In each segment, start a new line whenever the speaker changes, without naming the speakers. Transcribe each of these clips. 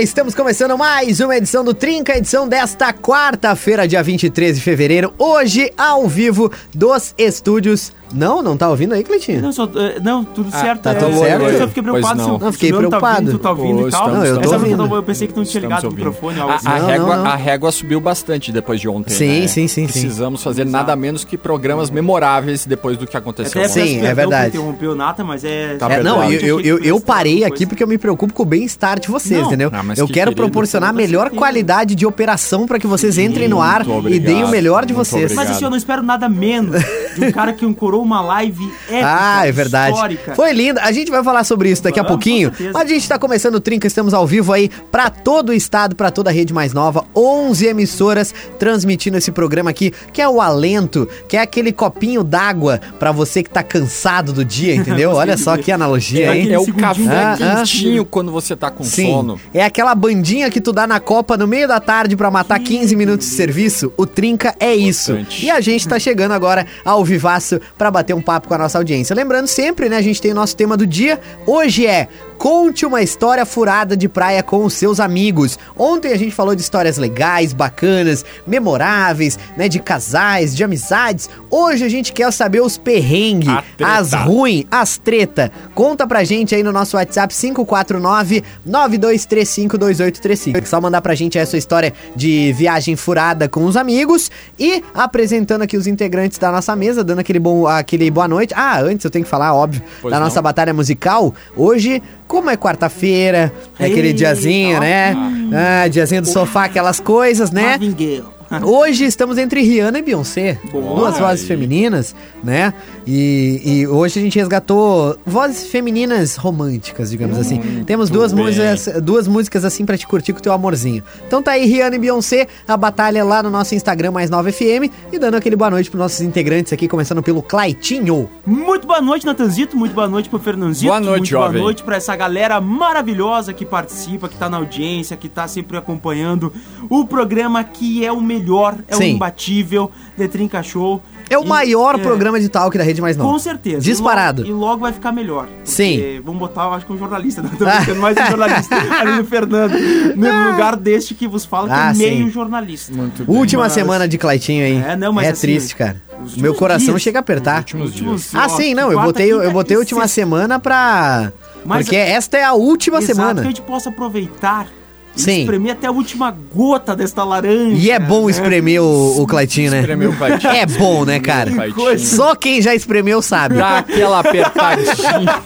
Vambora! Estamos começando mais uma edição do Trinca, edição desta quarta-feira, dia 23 de fevereiro. Hoje, ao vivo, dos estúdios. Não, não tá ouvindo aí, Cleitinho?
Não, só, eh, não, tudo certo.
tá
é,
tudo
eu
certo?
só fiquei preocupado
não.
se,
Não, fiquei
o Leandro
preocupado.
Tá ouvindo, tu tá ouvindo
Ô,
e tal.
estamos-
Não, eu tô ouvindo.
Eu pensei que não tinha ligado o microfone, algo
A,
assim.
a
Não,
régua, a régua subiu bastante depois de ontem.
Sim,
né?
sim, sim, sim.
Precisamos fazer nada menos que programas memoráveis depois do que aconteceu.
Até
Sim,
peço
é verdade.
o Nata, mas é...
Tá
É, não, eu, eu, eu, eu parei aqui porque eu me preocupo com o bem-estar de vocês, entendeu?
Ah, mas
eu
que
quero proporcionar a
Com
melhor qualidade de operação para que vocês entrem no ar e deem o melhor de vocês.
Mas assim, eu não espero nada menos de um cara que uma live épica,
Ah, é verdade.
histórica.
Foi lindo. A gente vai falar sobre isso daqui a pouquinho. Mas a gente tá começando o Trinca, estamos ao vivo aí pra todo o estado, pra toda a rede mais nova. 11 emissoras transmitindo esse programa aqui, que é o Alento, que é aquele copinho d'água pra você que tá cansado do dia, entendeu? Olha só que analogia,
É
hein?
É o café
Ah, ah.
quentinho quando você tá com
Sim,
sono.
é aquela bandinha que tu dá na copa no meio da tarde pra matar 15 minutos de serviço. O Trinca é isso.
Importante.
E a gente tá chegando agora ao vivaço bater um papo com a nossa audiência. Lembrando sempre, né, a gente tem o nosso tema do dia. Hoje é Conte uma história furada de praia com os seus amigos. Ontem a gente falou de histórias legais, bacanas, memoráveis, né, de casais, de amizades. Hoje a gente quer saber os perrengues, as ruim, as treta. Conta pra gente aí no nosso WhatsApp 549 92352835. É só mandar pra gente aí a sua história de viagem furada com os amigos e apresentando aqui os integrantes da nossa mesa, dando aquele bom aquele boa noite. Ah, antes eu tenho que falar, óbvio,
Pois
da
não.
nossa batalha musical. Hoje, como é quarta-feira, é aquele diazinho, né? Ah, diazinho do sofá, aquelas coisas, né?
Marvin Gaye.
Hoje estamos entre Rihanna e Beyoncé,
Boa.
duas vozes
Aí. femininas,
né? E, e hoje a gente resgatou vozes femininas românticas, digamos assim. Temos duas
bem.
músicas, duas músicas assim pra te curtir com o teu amorzinho. Então tá aí Rihanna e Beyoncé, a batalha lá no nosso Instagram mais 9 FM e dando aquele boa noite pros nossos integrantes aqui, começando pelo Claitinho.
Muito boa noite, Natanzito. Muito boa noite pro Fernanzito.
Boa noite,
Muito
jovem.
boa noite pra essa galera maravilhosa que participa, que tá na audiência, que tá sempre acompanhando o programa que é o melhor, é
Sim.
o imbatível, The Trinca Show.
É o
E-
maior
é,
programa de talk da rede mais nova.
Com certeza.
Disparado.
E logo, e logo vai ficar melhor. Porque
Sim.
Vamos botar, eu acho que um jornalista. Não, tô brincando, mais um jornalista ali no Fernando. No lugar deste que vos fala, que
Ah,
é meio
sim.
jornalista.
Muito bem.
Última
Mas-
semana de Claitinho aí.
É, não, mas
é
assim,
triste, cara. Meu coração
dias,
chega a apertar.
últimos dias.
Ah, sim, não, eu botei, eu botei a última
sexta.
semana pra.
Mas-
Porque esta é a última
Exato,
semana.
que a gente possa aproveitar
Sim.
espremer até a última gota desta laranja.
E é bom
né?
espremer o, o Claitinho, né?
Espremeu o Claitinho.
É bom, né, cara? Só quem já espremeu sabe.
Dá aquela apertadinha.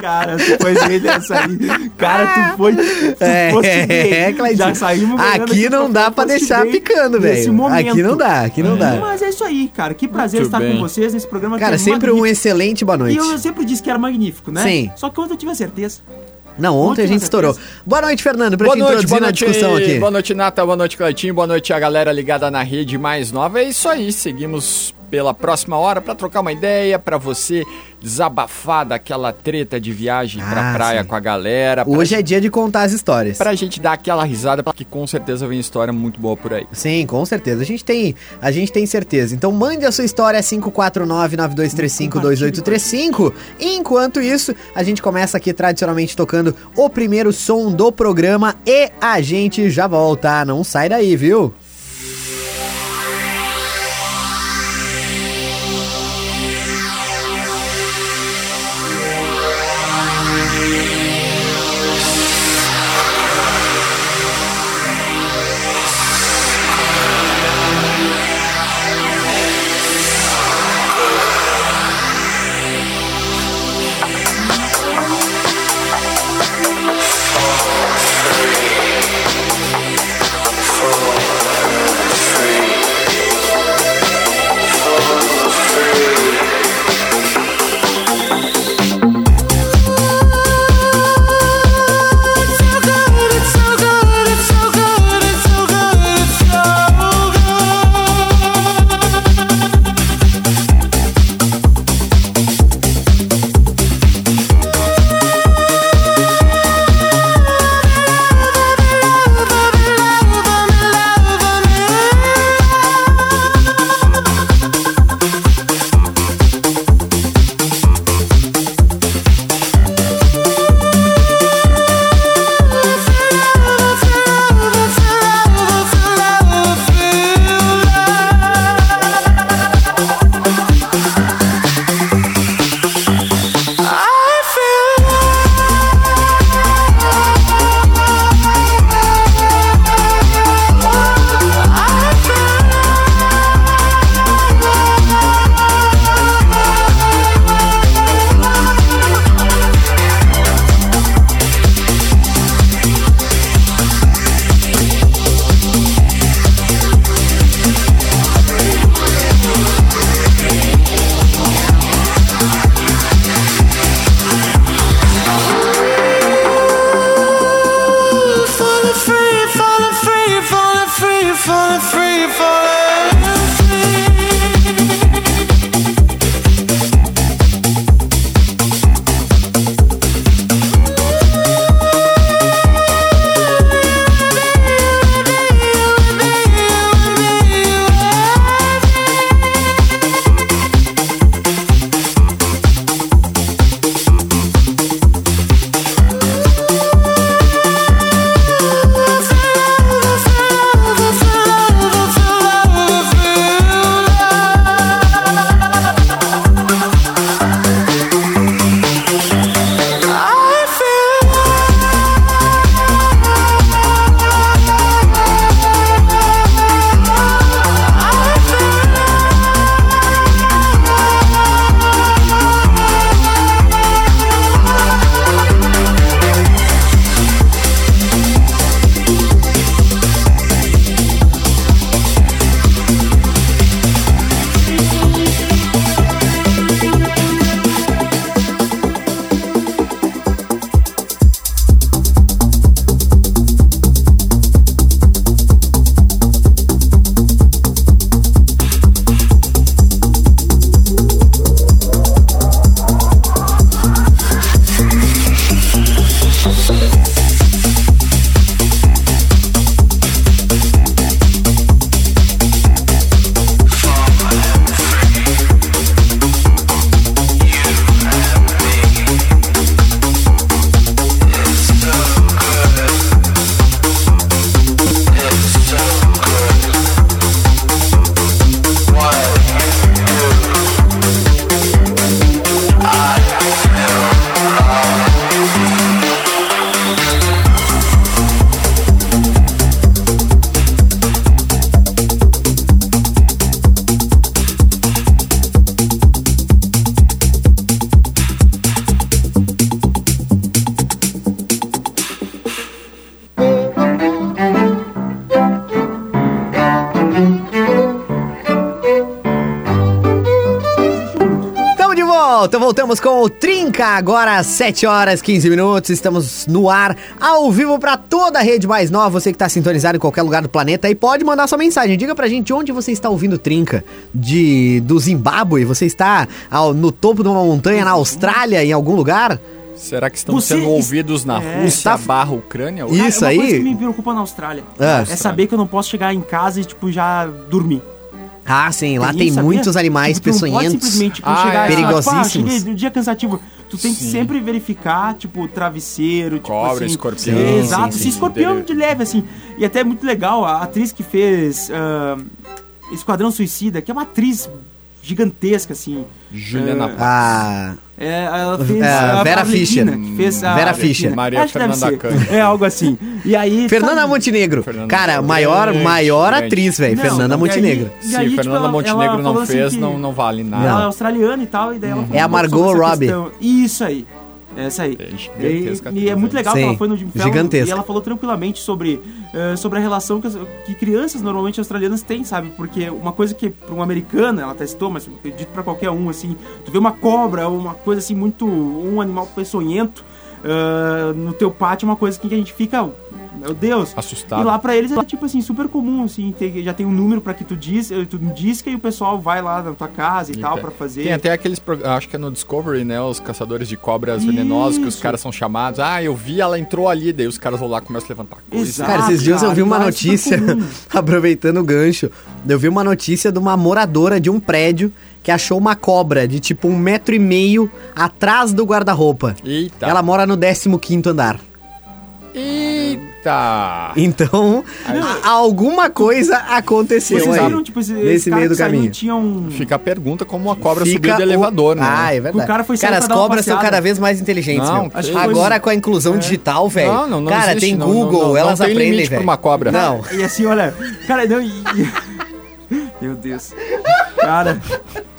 Cara, tu foi dele essa aí. Cara, tu foi. Tu
É,
foste
é,
bem.
é, Claitinho.
Já saímos
Aqui não dá pra deixar picando,
nesse
velho.
momento.
Aqui não dá, aqui não dá.
Mas é isso aí, cara. Que prazer
Muito
estar
bem.
com vocês nesse programa
Cara,
que é
sempre um
magnífico.
excelente boa
E
noite.
eu sempre disse que era magnífico, né?
Sim.
Só que ontem eu tive a certeza.
Não, ontem a gente estourou.
certeza.
Boa noite, Fernando, pra
Boa
te
noite, boa
na
noite,
discussão aqui.
boa noite, Nata, boa noite, Cleitinho, boa noite a galera ligada na rede mais nova. É isso aí, seguimos pela próxima hora pra trocar uma ideia, pra você desabafar daquela treta de viagem pra
Ah,
praia
sim.
com a galera. pra
Hoje é dia de contar as histórias.
Pra gente dar aquela risada, porque com certeza vem história muito boa por aí.
Sim, com certeza. A gente tem, a gente tem certeza. Então mande a sua história 549-9235-2835. E enquanto isso, a gente começa aqui tradicionalmente tocando o primeiro som do programa e a gente já volta. Não sai daí, viu? Trinca, agora às 7 horas 15 minutos, estamos no ar, ao vivo pra toda a rede mais nova, você que tá sintonizado em qualquer lugar do planeta e pode mandar sua mensagem, diga pra gente onde você está ouvindo Trinca, de, do Zimbábue, você está ao- no topo de uma montanha na Austrália, em algum lugar?
Será que estão
Você
sendo ouvidos na
É.
Rússia
Está-
barra Ucrânia?
Ih,
Cara,
Isso
uma
aí-
coisa que me preocupa na Austrália
Ah.
é saber que eu não posso chegar em casa e, tipo, já dormir.
Ah, sim, lá tem muitos animais
Tipo, tu não pode
peçonhentos.
simplesmente
Ah,
chegar
é.
Perigosíssimos.
"Pá, cheguei no dia cansativo. Tu tem que
Sim.
sempre verificar, tipo, travesseiro, tipo
Cobra,
assim.
escorpião.
É, Exato,
Sim,
se
sim,
escorpião
sim.
de leve, assim. E até é muito legal, a atriz que fez ah, Esquadrão Suicida, que é uma atriz gigantesca, assim.
Juliana
É,
Paz.
Ah,
É, ela fez
É,
a
Vera Fischer.
que fez a
Vera. Fischer.
Maria
Acho
Fernanda. Cândido.
É algo assim. E aí.
Fernanda
sabe-
Montenegro.
Fernanda
Cara,
Montenegro.
maior, maior atriz, velho. Fernanda
aí-
Montenegro.
e
Se
aí, tipo,
Fernanda
ela-
Montenegro
ela
não
assim
fez,
que-
não, não vale nada.
Ela é australiana e tal, e daí ela falou
É a Margot Robbie.
questão. Isso aí. Essa aí.
É gigantesca
E, e é muito legal que
Sim,
ela foi no Jim Fallon e ela falou tranquilamente sobre, eh, sobre a relação que, as- que crianças normalmente australianas têm, sabe? Porque uma coisa que pra uma americana, ela testou, mas eu acredito pra qualquer um, assim, tu vê uma cobra, uma coisa assim muito, um animal peçonhento eh, no teu pátio, é uma coisa que a gente fica, meu Deus.
Assustado.
E lá pra eles é tipo assim, super comum, assim, ter- já tem um número pra que tu diz, eh, tu disca e o pessoal vai lá na tua casa e, tal
tem-
pra fazer.
Tem até aqueles, acho que é no Discovery, né? Os caçadores de cobras venenosos que os
Isso.
caras são chamados. Ah, eu vi, ela entrou ali, daí os caras vão lá e começam a levantar coisa.
Exato.
Cara, esses dias eu
cara,
vi uma
é
notícia, aproveitando o gancho, eu vi uma notícia de uma moradora de um prédio que achou uma cobra de tipo um metro e meio atrás do guarda-roupa.
Eita.
Ela mora no 15º andar.
Eita.
Então, a- alguma coisa aconteceu
Vocês
aí.
viram, tipo, esse, esse
nesse meio
que
do caminho.
tinha um...
Fica a pergunta como a cobra
Fica
subiu do
o-
elevador, né?
Ah, é verdade.
O cara foi
cara, as
uma
cobras são cada vez mais inteligentes,
Não,
meu. Agora com a inclusão digital, velho.
Não, não, não
Cara,
existe,
tem
não,
Google,
não, não,
elas
não tem
aprendem, velho.
uma cobra.
Não.
E assim, olha, cara, não... E- Meu Deus. Cara,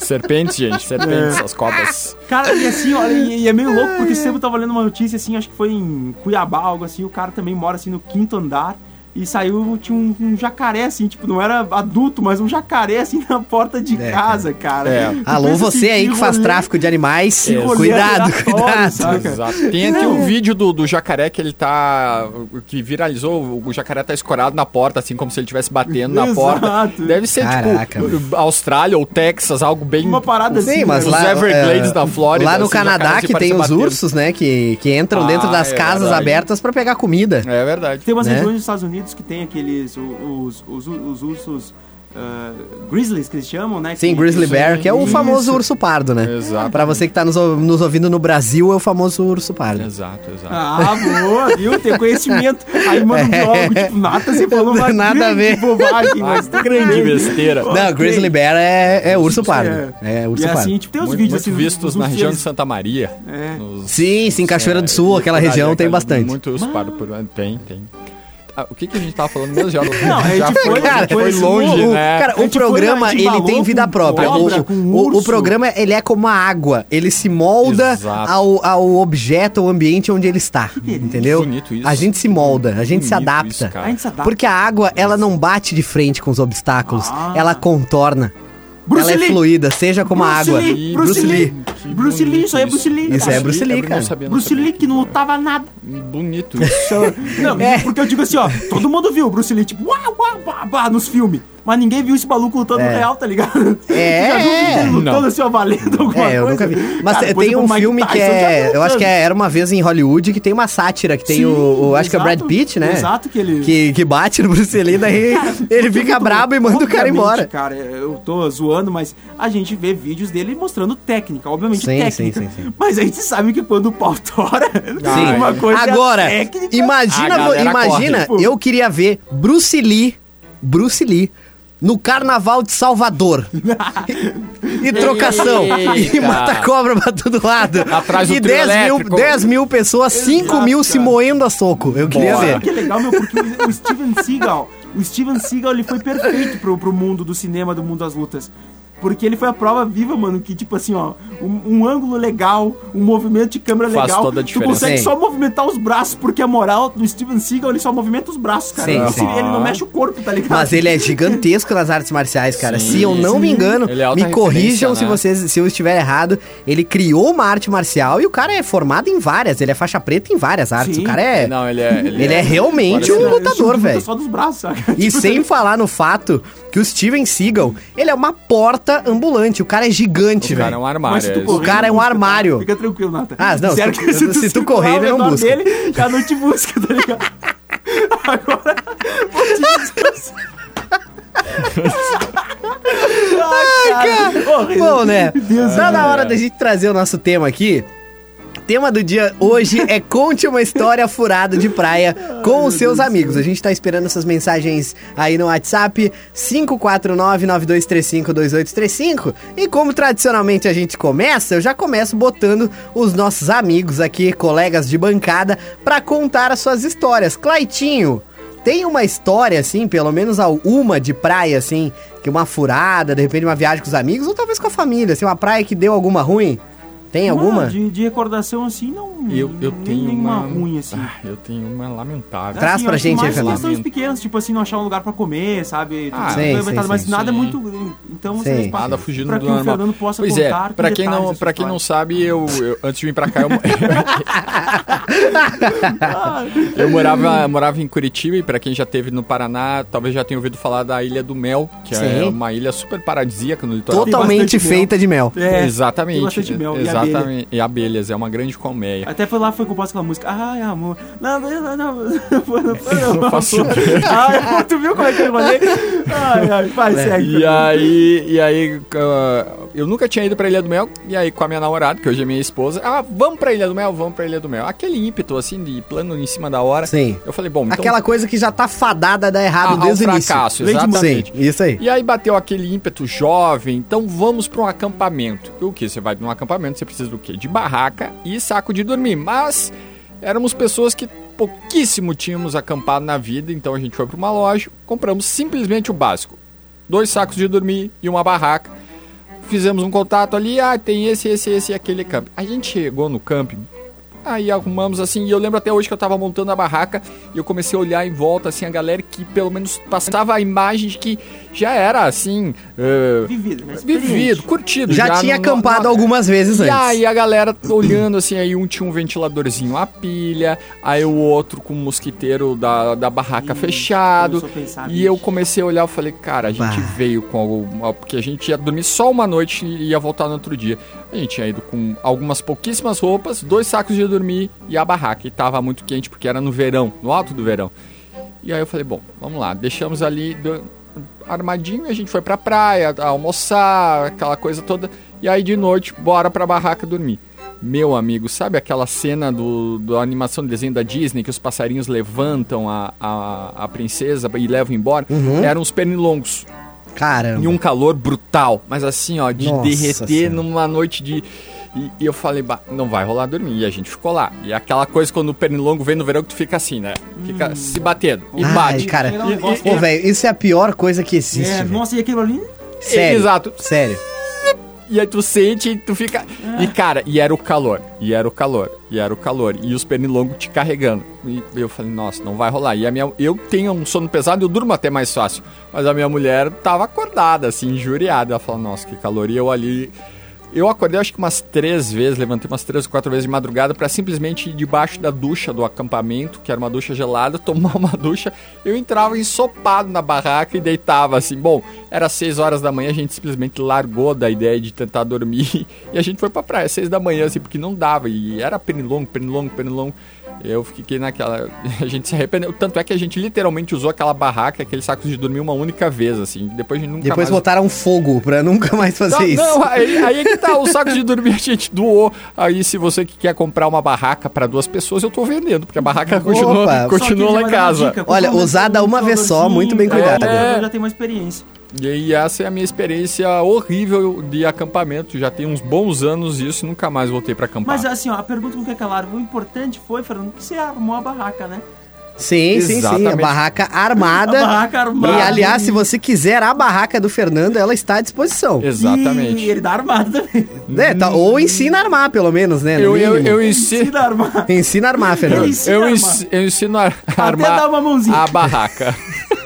Serpentes, gente, serpentes,
É.
as cobras.
cara, e assim, olha, e, e é meio louco, porque esse tempo eu tava lendo uma notícia, assim, acho que foi em Cuiabá, algo assim, o cara também mora, assim, no quinto andar, e saiu, tinha um, um jacaré, assim, tipo, não era adulto, mas um jacaré, assim, na porta de
É,
casa, cara.
É.
Alô, você aí que faz
rolê-
tráfico de animais,
É,
cuidado, cuidado.
Exato. Tem aqui um vídeo do, do jacaré que ele tá. que viralizou. O jacaré tá escorado na porta, assim, como se ele estivesse batendo na
Exato.
porta. Deve ser
Caraca,
tipo Austrália ou Texas, algo bem.
Uma parada assim,
Sim, mas
Os
lá,
Everglades
é,
da Flórida,
Lá no
assim,
Canadá que tem os
batendo.
ursos, né, que, que entram
Ah,
dentro das
é
casas
verdade.
abertas pra pegar comida.
É verdade.
Tem umas
né?
regiões dos Estados Unidos que tem aqueles. Os, os, os ursos. ah, grizzlies que eles chamam, né?
Sim,
que-
Grizzly Bear, que é o
Isso.
famoso urso pardo, né?
Exato.
Pra você que tá nos, nos ouvindo no Brasil, é o famoso urso pardo.
Exato, exato.
Ah, boa, viu? Tem conhecimento. Aí manda um biólogo, tipo, nada, você falou uma
Nada a ver.
bobagem,
Ah,
mas
grande besteira.
Não, Grizzly Bear é, é urso pardo.
É.
É, urso
E
pardo.
assim, tipo, tem uns
Muito,
vídeos
muito
assim.
vistos
os
na região de Santa Maria.
É.
Nos-
Sim, sim, Cachoeira do
É,
Sul, aquela região tem bastante.
Muito urso pardo por Tem, tem. Ah, o que, que a gente tava falando mesmo? Já,
Não, a gente
foi,
foi-
já
foi
foi
esse
longe,
O-
né?
Cara, o
foi
programa, ele tem vida própria.
cobra,
O- o, programa, ele é como a água. Ele se molda
Exato.
ao, ao objeto, ao ambiente onde ele está. Entendeu?
Bonito isso.
A gente se molda, a gente se adapta.
isso, cara.
A gente se adapta.
Porque a água, ela não bate de frente com os obstáculos.
Ah.
Ela contorna.
Bruce
ela é
Lee!
fluida, seja como a
Bruce
água.
Lee, Bruce Lee.
Que
Bruce Lee, isso aí é Bruce Lee.
Isso é Bruce Lee, cara.
sabia,
Bruce
sabia.
Lee que não lutava nada.
Bonito isso.
Não,
É.
porque eu digo assim, ó, todo mundo viu o Bruce Lee, tipo, uau, uau, uau, uau, nos filmes. Mas ninguém viu esse maluco lutando
É.
real, tá ligado?
É,
Já viu dele lutando
não.
assim, ó, valendo alguma
É, eu
coisa?
nunca vi. Mas
Cara,
tem- um filme que
Tyson, já
é. Eu acho que é, era uma vez em Hollywood que tem uma sátira, que tem
Sim,
o, o- Acho que é o Brad
exato.
Pitt, né?
Exato, que ele-
Que, que bate no Bruce Lee, daí ele fica brabo e manda o cara embora.
Cara, eu tô zoando, mas a gente vê vídeos dele mostrando técnica, obviamente
Sim,
técnica.
sim, sim, sim.
Mas a gente sabe que quando o pau tora,
Sim.
uma coisa
Agora,
é técnica.
imagina, imagina,
corre.
eu queria ver Bruce Lee, Bruce Lee, no carnaval de Salvador. e trocação. E
Eita.
mata cobra pra todo lado.
Atrás do
e
trio
10 mil,
elétrico.
10 mil pessoas, 5
Exato,
mil se
cara.
moendo a soco. Eu queria
Bora.
ver.
Que é legal, meu? Porque o, o Steven Seagal, o Steven Seagal, ele foi perfeito pro, pro mundo do cinema, do mundo das lutas. Porque ele foi a prova viva, mano, que tipo assim, ó, um, um ângulo legal, um movimento de câmera
Faz
legal,
toda a
tu
diferença.
consegue
Sim.
só movimentar os braços, porque a moral do Steven Seagal, ele só movimenta os braços, cara.
Sim,
ele,
sim.
ele não mexe o corpo, tá ligado?
Mas ele é gigantesco nas artes marciais, cara.
Sim,
se eu não me engano,
Ele é
me corrijam
referência,
se
né?
vocês se eu estiver errado. Ele criou uma arte marcial e o cara é formado em várias. Ele é faixa preta em várias artes.
Sim.
O cara é.
Não, ele é.
Ele é realmente
Parece-
um
Ele
lutador,
luta
velho.
só dos braços, saca?
E
Tipo,
sem falar no fato que o Steven Seagal, ele é uma porta ambulante. O cara é gigante,
O cara é
velho.
um armário.
Se tu
é
correr,
O cara é um armário.
tá? Fica tranquilo, Nata.
Ah, não, se tu-
que
se tu
circular
correr,
ao
ele não busca.
Dele, já não te busca, tá ligado? Agora, vou te assim. Ai, cara.
Bom, né?
Deus
Tá na
é.
hora da gente trazer o nosso tema aqui. Tema do dia hoje é conte uma história furada de praia com os seus amigos. A gente tá esperando essas mensagens aí no WhatsApp 549-9235-2835. E como tradicionalmente a gente começa, eu já começo botando os nossos amigos aqui, colegas de bancada, pra contar as suas histórias. Claitinho, tem uma história, assim, pelo menos uma de praia, assim, que uma furada, de repente uma viagem com os amigos, ou talvez com a família, assim, uma praia que deu alguma ruim? Tem alguma?
De, de recordação assim, não.
Eu, eu
nem
tenho
nenhuma
uma.
ruim assim.
Ah, eu tenho uma lamentável.
Traz
Assim,
pra gente aí,
mais
Fernando.
questões pequenas, tipo assim, não achar um lugar pra comer, sabe?
Ah,
Tudo
sim,
aproveitado,
sim,
mas
sim,
nada
sim.
muito. Então,
Sim.
vocês
Nada fugindo
pra
do
que o
normal.
Fernando possa
Pois
contar
é, pra quem, não, pra quem não sabe, eu, eu- antes de vir pra cá, eu, eu morava, morava em Curitiba e pra quem já teve no Paraná, talvez já tenha ouvido falar da Ilha do Mel, que é
Sim.
uma ilha super paradisíaca no litoral.
Totalmente
mel.
feita de mel.
É,
exatamente.
tem bastante mel e
exatamente. E abelhas, é uma grande colmeia.
Até foi lá, foi composta aquela música. Ai, amor. Não, não, não, não. Não, não,
não faço.
Ai, tu viu como é que eu falei? Ai, ai, vai, segue.
E aí, e aí ah, eu nunca tinha ido pra Ilha do Mel, e aí com a minha namorada, que hoje é minha esposa, ah, vamos pra Ilha do Mel, vamos pra Ilha do Mel. Aquele ímpeto, assim, de plano em cima da hora.
Sim.
Eu falei, bom, então...
Aquela coisa que já tá fadada a dar
ah,
errado
ao
desde o início.
fracasso, exatamente.
Sim, isso aí.
E aí bateu aquele ímpeto jovem, então vamos para um acampamento. E o que? Você vai para um acampamento, você precisa do quê? De barraca e saco de dormir. Mas éramos pessoas que pouquíssimo tínhamos acampado na vida, então a gente foi para uma loja, compramos simplesmente o básico. Dois sacos de dormir e uma barraca. Fizemos um contato ali, ah, tem esse, esse, esse e aquele camping. A gente chegou no camping, Aí arrumamos assim, e eu lembro até hoje que eu tava montando a barraca e eu comecei a olhar em volta, assim, a galera que pelo menos passava a imagem de que já era assim. eh,
Vivido, né?
vivido, curtido.
Já, tinha
no-
acampado
no-
algumas vezes
e
antes.
aí a galera olhando assim, aí um tinha um ventiladorzinho a pilha, aí o outro com o mosquiteiro da, da barraca
Ih,
fechado. E eu comecei a olhar, eu falei, cara, a gente
Bah.
veio com alguma, porque a gente ia dormir só uma noite e ia voltar no outro dia. A gente tinha ido com algumas pouquíssimas roupas, dois sacos de dormir e a barraca. E tava muito quente porque era no verão, no alto do verão. E aí eu falei, bom, vamos lá, deixamos ali do- armadinho e a gente foi pra praia, almoçar, aquela coisa toda. E aí de noite, bora pra barraca dormir. Meu amigo, sabe aquela cena do, da animação de desenho da Disney que os passarinhos levantam a, a, a princesa e levam embora? Eram os pernilongos.
Caramba.
E um calor brutal, mas assim, ó, de
Nossa
derreter
Senhora.
numa noite de. E, e eu falei, bah, não vai rolar dormir. E a gente ficou lá. E aquela coisa quando o pernilongo vem no verão que tu fica assim, né? Fica se batendo. E
Ai,
bate.
cara.
Chega um negócio
Ô, velho, isso é a pior coisa que existe.
É, nossa, e aquilo ali?
Sério.
Exato.
Sério.
E aí tu sente e tu fica. E cara, e era o calor. E era o calor. E era o calor. E os pernilongos te carregando. E eu falei, nossa, não vai rolar. E a minha. Eu tenho um sono pesado e eu durmo até mais fácil. Mas a minha mulher tava acordada, assim, injuriada. Ela falou, nossa, que calor. E eu ali. Eu acordei acho que umas três vezes, levantei umas três ou quatro vezes de madrugada pra simplesmente ir debaixo da ducha do acampamento, que era uma ducha gelada, tomar uma ducha. Eu entrava ensopado na barraca e deitava assim. Bom, era seis horas da manhã, a gente simplesmente largou da ideia de tentar dormir e a gente foi pra praia, seis da manhã, assim, porque não dava. E era pernilongo, pernilongo, pernilongo. Eu fiquei naquela. A gente se arrependeu. Tanto é que a gente literalmente usou aquela barraca, aquele saco de dormir uma única vez, assim. Depois a gente nunca
Depois
mais
botaram fogo pra nunca mais fazer
não,
isso.
não, aí, aí é que tá, o saco de dormir a gente doou. Aí se você que quer comprar uma barraca pra duas pessoas, eu tô vendendo, porque a barraca continua,
Opa,
continua lá em casa.
dica,
Olha, usada uma vez só, muito bem cuidada.
é,
É.
Já tem uma experiência.
E aí essa é a minha experiência horrível de acampamento. Já tem uns bons anos isso, nunca mais voltei pra acampar.
Mas assim, ó, a pergunta não quer calar. O importante foi, Fernando, que você armou a barraca, né?
Sim, sim, sim. A
Exatamente.
barraca armada.
A barraca armada.
E, aliás, se você quiser a barraca do Fernando, ela está à disposição.
Exatamente.
E ele dá armado também.
Né, tá- ou ensina a armar, pelo menos, né?
Eu, eu, eu ensino.
Ensina a armar.
Ensina a armar, Fernando.
Eu,
a
ens-
armar.
eu ensino a armar
dar uma mãozinha.
a barraca.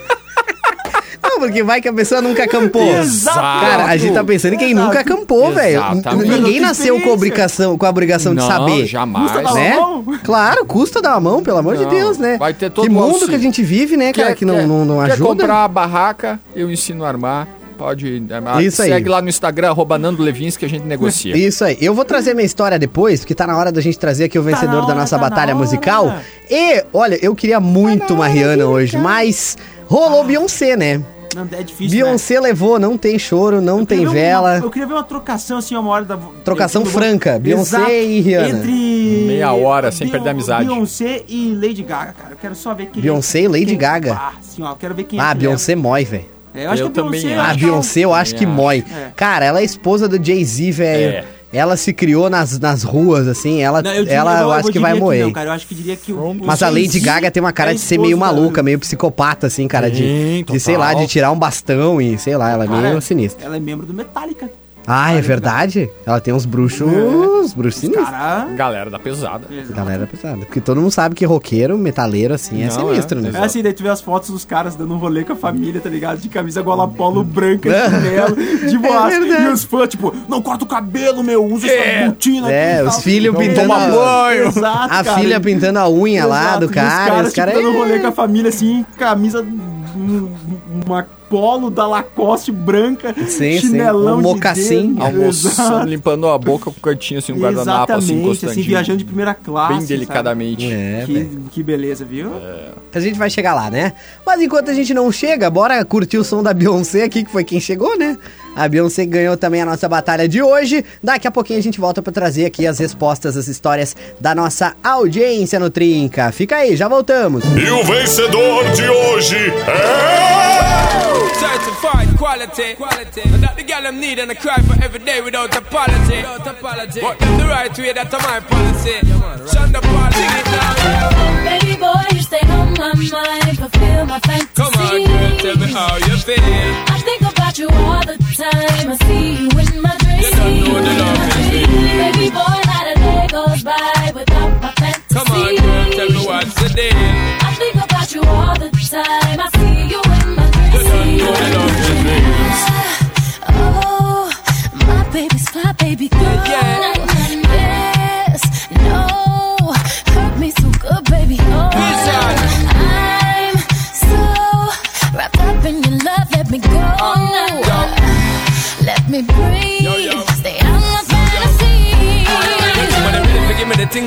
Não, porque vai que a pessoa nunca acampou.
Exato.
Cara, a gente tá pensando em quem
Exato.
nunca acampou, velho. Ninguém nasceu com a obrigação, com a obrigação de
Não,
saber.
jamais.
Custa dar uma
Né?
mão?
Claro, custa dar uma mão, pelo amor de
Não,
Deus, né?
vai ter todo
Que mundo
auxílio.
que a gente vive, né, cara, que não, não, não
quer
ajuda.
comprar a barraca, eu ensino a armar. Pode. é,
Isso aí.
Segue lá no Instagram, arroba Nando Levins, que a gente negocia.
Isso aí. Eu vou trazer minha história depois, porque tá na hora da gente trazer aqui o vencedor
na
da
hora,
nossa
tá
batalha musical. E, olha, eu queria muito uma Rihanna hoje, mas rolou Beyoncé, né?
Não, é difícil, né?
Beyoncé levou, não tem choro, não
Eu
tem vela.
Uma, eu queria ver uma trocação, assim, uma hora da...
Trocação franca, Beyoncé
Exato.
e Rihanna.
Entre...
Meia hora, sem
Beyon-
perder a amizade.
Beyoncé e Lady Gaga, cara. Eu quero só ver quem...
Beyoncé e Lady
quem-
Gaga?
Ah, sim, ó. Eu quero ver quem
Ah,
é que
Beyoncé mói, velho.
É, eu acho
Eu
que a
também
Beyoncé...
acho.
A Beyoncé eu acho que mói.
É.
Cara, ela é esposa do Jay-Z, velho.
É.
Ela se criou nas, nas ruas, assim. Ela,
Não, eu diria-
ela eu
eu
acho que vai moer.
não, cara. Eu acho que diria que o, o
Mas a Lady Gaga tem uma cara
é
de ser meio maluca, meio psicopata, assim, cara. De,
Sim,
de sei lá, de tirar um bastão e sei lá, ela é meio sinistra.
Ela é membro do Metallica.
Ah, é verdade? Ela tem uns bruxos. Uns bruxos sinistros.
Cara...
Galera da pesada.
Exato.
Galera pesada. Porque todo mundo sabe que roqueiro, metaleiro, assim, é
Não,
sinistro,
é.
né?
É assim, daí tu vê as fotos dos caras dando um rolê com a família, tá ligado? De camisa gola polo branca,
É.
chinelo, de boas.
verdade.
e os fãs, tipo, não corta o cabelo, meu, usa essa botina
É,
aqui
os filhos pintando
toma
a-
banho. Exato,
A
cara.
filha pintando a unha lá
Exato,
do
e os
cara.
caras,
Os caras.
tipo, dando
é-
rolê com a família, assim, camisa, um- uma polo da Lacoste branca,
Sim, sim,
chinelão
um
de
mocassim.
dedo.
Almoçando, limpando a boca com o cantinho, assim, um guardanapo, assim, encostadinho.
assim, viajando de primeira classe.
Bem delicadamente.
É.
Que, que beleza, viu?
A gente vai chegar lá, né? Mas enquanto a gente não chega, bora curtir o som da Beyoncé aqui, que foi quem chegou, né? A Beyoncé ganhou também a nossa batalha de hoje. Daqui a pouquinho a gente volta pra trazer aqui as respostas, as histórias da nossa audiência no Trinca. Fica aí, já voltamos.
E o vencedor de hoje é.
Certified quality. quality. And that the girl them need and I cry for every day without apology. Without apology. But them the right way, that's my policy. Sing it now.
Baby boy, you stay on my mind, fulfill my fantasy.
Come on, girl, tell me how you feel.
I think about you all the time. I see you in my dreams.
You don't know the love is.
Baby boy, not a day goes by without my fantasy.
Come on, girl, tell me what's the deal.
I think about you all the time. I see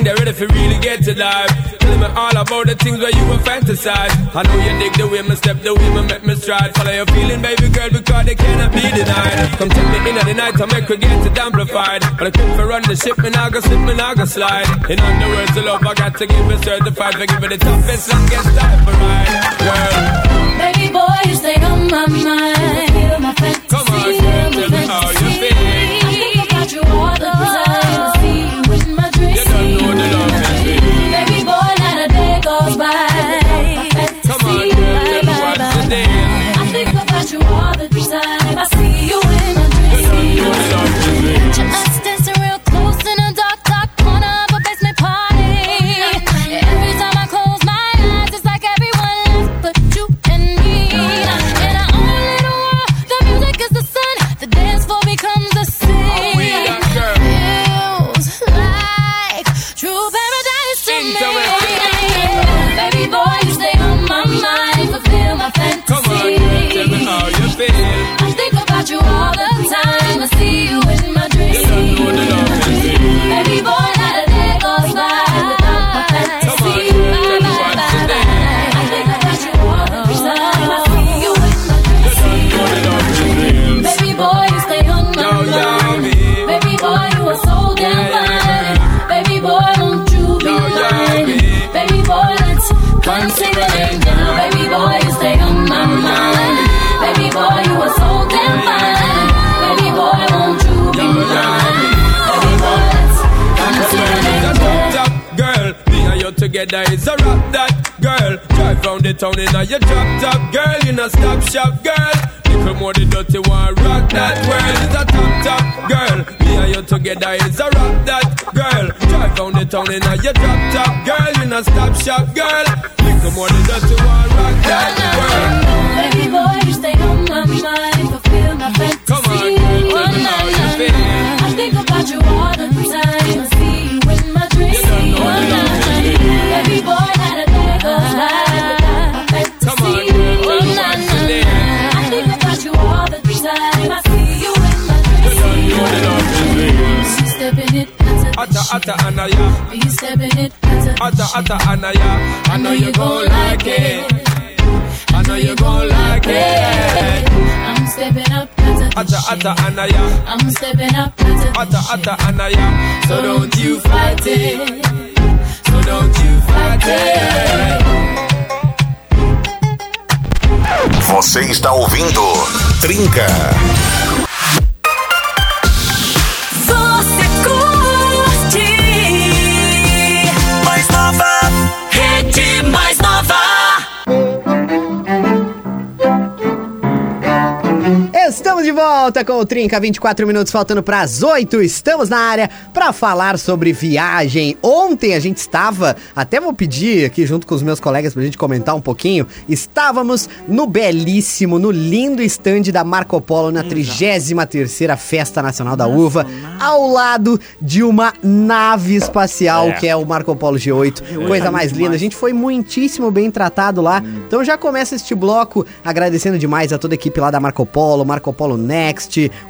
ready to give me the thing, they're ready for really get to life. Tell me all about the things where you were fantasize. I know you dig the way me step, the way me make me stride. Follow your feeling, baby girl, because they cannot be denied. Come take me in at the night, I make her get it amplified. But I quit for run the ship, me now go slip, me now go slide. In other words, the love I got to give it certified. For give it the toughest, longest time for ride. Girl,
Baby boy, you stay on my mind. Feel my fantasy.
Come on,
feel my
tell me how you
fantasy.
Together is a rock that girl. Drive round the town in a your drop top, girl. You not stop shop, girl. Little more the dirty one, rock that world. It's a top top, girl. Me and you together is a rock that, girl. Drive round the town in a your drop top, girl. You not stop shop, girl. Little more the dirty one, rock that world.
Baby boy, you stay on my mind, fulfill my fantasy.
Come on, girl, tell me how you feel.
I think about you all
Atta atta anaya,
You stepping it, that's a
atta atta anaya. I know you gon' like it. I know you gon' like it.
I'm stepping up, that's a
Atta atta anaya,
I'm stepping up,
atta atta anaya. So don't you fight it. So don't you fight it.
Você está ouvindo Trinca.
Volta com o Trinca, 24 minutos faltando para as 8. Estamos na área para falar sobre viagem. Ontem a gente estava, até vou pedir aqui junto com os meus colegas pra gente comentar um pouquinho. Estávamos no belíssimo, no lindo estande da Marco Polo na 33ª Festa Nacional da Uva, ao lado de uma nave espacial que é o Marco Polo G8. Coisa mais linda. A gente foi muitíssimo bem tratado lá. Então já começa este bloco agradecendo demais a toda a equipe lá da Marco Polo, Marco Polo Next,